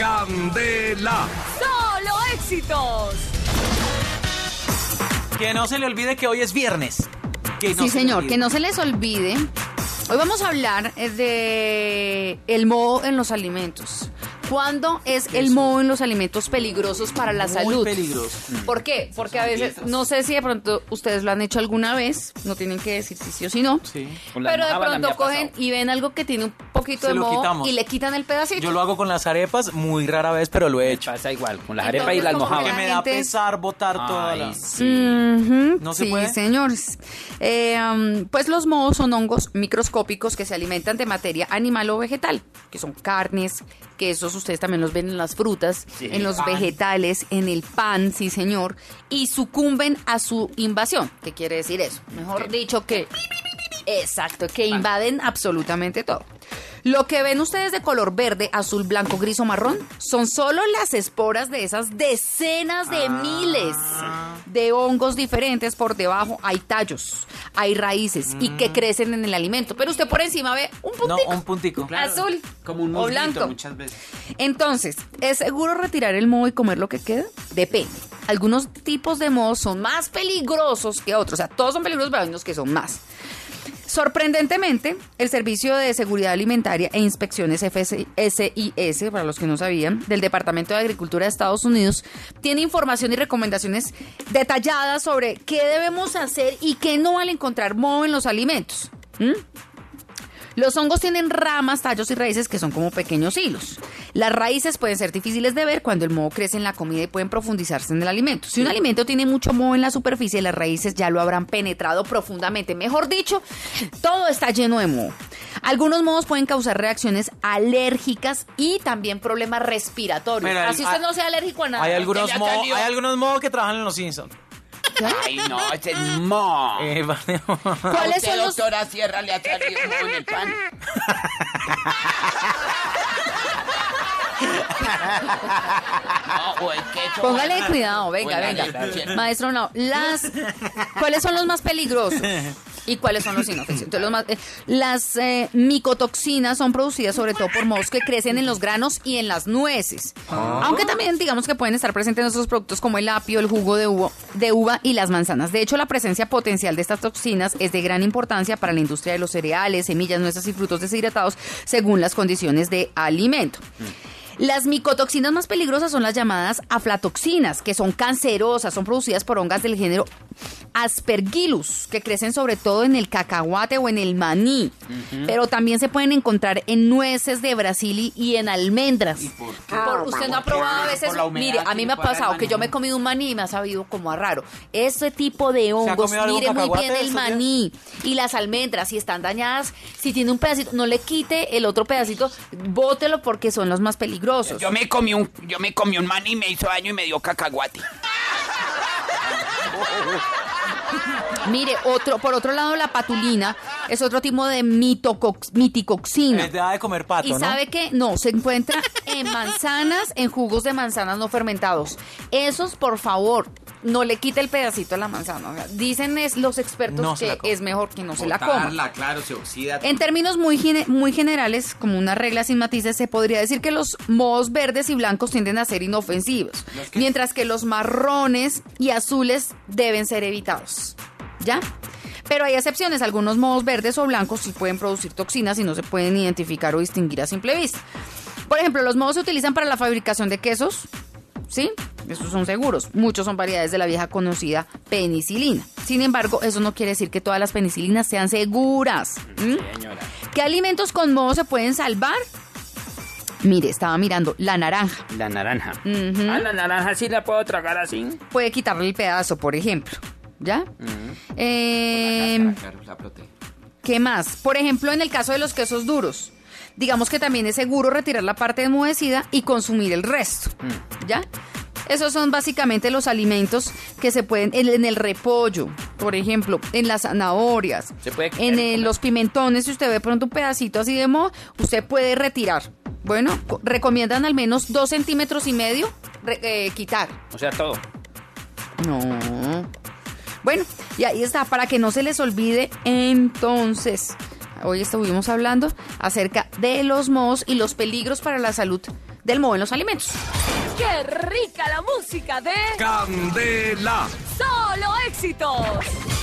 Candela. ¡Solo éxitos! Que no se le olvide que hoy es viernes. Que no sí, se señor, que no se les olvide. Hoy vamos a hablar eh, de el moho en los alimentos. ¿Cuándo es el moho en los alimentos peligrosos para la Muy salud? peligroso. ¿Por qué? Porque a veces, no sé si de pronto ustedes lo han hecho alguna vez, no tienen que decir si sí o si no. Sí. Con la Pero de me pronto cogen pasado. y ven algo que tiene un poquito Se de moho quitamos. y le quitan el pedacito. Yo lo hago con las arepas muy rara vez, pero lo he hecho. Pasa igual, con las Entonces, arepas y las mojadas. la me da pesar botar toda Ay, la... sí. ¿No se sí, puede? señores. Eh, pues los mohos son hongos microscópicos que se alimentan de materia animal o vegetal, que son carnes, quesos, ustedes también los ven en las frutas, Sí. en los Pan. vegetales, en el pan, sí señor, y sucumben a su invasión. ¿Qué quiere decir eso? Mejor dicho que... Exacto, que invaden absolutamente todo. Lo que ven ustedes de color verde, azul, blanco, gris o marrón son solo las esporas de esas decenas de miles de hongos diferentes. Por debajo hay tallos, hay raíces y que crecen en el alimento. Pero usted por encima ve un No, puntico. un puntico. Azul Como un o blanco. muchas veces. Entonces, ¿es seguro retirar el moho y comer lo que queda? Depende. Algunos tipos de mohos son más peligrosos que otros. O sea, todos son peligrosos, pero hay unos que son más. Sorprendentemente, el Servicio de Seguridad Alimentaria e Inspecciones FS SIS, para los que no sabían, del Departamento de Agricultura de Estados Unidos, tiene información y recomendaciones detalladas sobre qué debemos hacer y qué no al encontrar moho en los alimentos. Los hongos tienen ramas, tallos y raíces que son como pequeños hilos. Las raíces pueden ser difíciles de ver cuando el moho crece en la comida y pueden profundizarse en el alimento. Si un alimento tiene mucho moho en la superficie, las raíces ya lo habrán penetrado profundamente. Mejor dicho, todo está lleno de moho. Algunos mohos pueden causar reacciones alérgicas y también problemas respiratorios. Mira, Así hay- usted no sea alérgico a nada. Hay algunos, ya mo- salió. hay algunos modos que trabajan en los Simpsons. Ay, no, es mo. Eh, vale. ¿Cuáles ¿A usted, son los doctora Sierra, le ha salido en el pan? No. Póngale cuidado, venga, venga. Maestro, no. Las, ¿Cuáles son los más peligrosos? ¿Y cuáles son los inofensivos? Entonces, los más- eh, las eh, micotoxinas son producidas sobre todo por mohos que crecen en los granos y en las nueces. Aunque también digamos que pueden estar presentes en otros productos como el apio, el jugo de uva, de uva y las manzanas. De hecho, la presencia potencial de estas toxinas es de gran importancia para la industria de los cereales, semillas, nueces y frutos deshidratados según las condiciones de alimento. Las micotoxinas más peligrosas son las llamadas aflatoxinas, que son cancerosas, son producidas por hongas del género Aspergillus, que crecen sobre todo en el cacahuate o en el maní, pero también se pueden encontrar en nueces de Brasil y, y en almendras. por qué? Por- usted no ha probado a veces, mire, a mí me ha pasado que yo me he comido un maní y me ha sabido como a raro. Ese tipo de hongos, mire muy bien el maní y las almendras, si están dañadas, si tiene un pedacito, no le quite el otro pedacito, bótelo porque son los más peligrosos. Yo me comí un, yo me comí un maní y me hizo daño y me dio cacahuate. Mire, otro, por otro lado, la patulina es otro tipo de miticoxina. Es de, de comer pato, Y ¿no? sabe que no, se encuentra en manzanas, en jugos de manzanas no fermentados. Esos, por favor, no le quite el pedacito a la manzana. O sea, dicen es, los expertos No que es mejor que no se la coma. Botarla, claro, se oxida. En términos muy, gene- muy generales, como una regla sin matices, se podría decir que los mohos verdes y blancos tienden a ser inofensivos, mientras que los marrones y azules deben ser evitados. ¿Ya? Pero hay excepciones, algunos mohos verdes o blancos sí pueden producir toxinas y no se pueden identificar o distinguir a simple vista. Por ejemplo, los mohos se utilizan para la fabricación de quesos, ¿sí? Estos son seguros. Muchos son variedades de la vieja conocida penicilina. Sin embargo, eso no quiere decir que todas las penicilinas sean seguras. ¿m? Señora. ¿Qué alimentos con moho se pueden salvar? Mire, estaba mirando la naranja. La naranja. Ah, la naranja sí la puedo tragar así. Puede quitarle el pedazo, por ejemplo. ¿Ya? Eh, Claro, la proteína. ¿Qué más? Por ejemplo, en el caso de los quesos duros. Digamos que también es seguro retirar la parte enmudecida y consumir el resto. ¿Ya? Esos son básicamente los alimentos que se pueden, en, en el repollo, por ejemplo, en las zanahorias, Se puede en eh, los pimentones, si usted ve pronto un pedacito así de moho, usted puede retirar. Bueno, co- recomiendan al menos dos centímetros y medio eh, quitar. O sea, todo. No. Bueno, y ahí está, para que no se les olvide, entonces, hoy estuvimos hablando acerca de los mohos y los peligros para la salud del moho en los alimentos. ¡Qué rica la música de Candela. Solo Éxitos!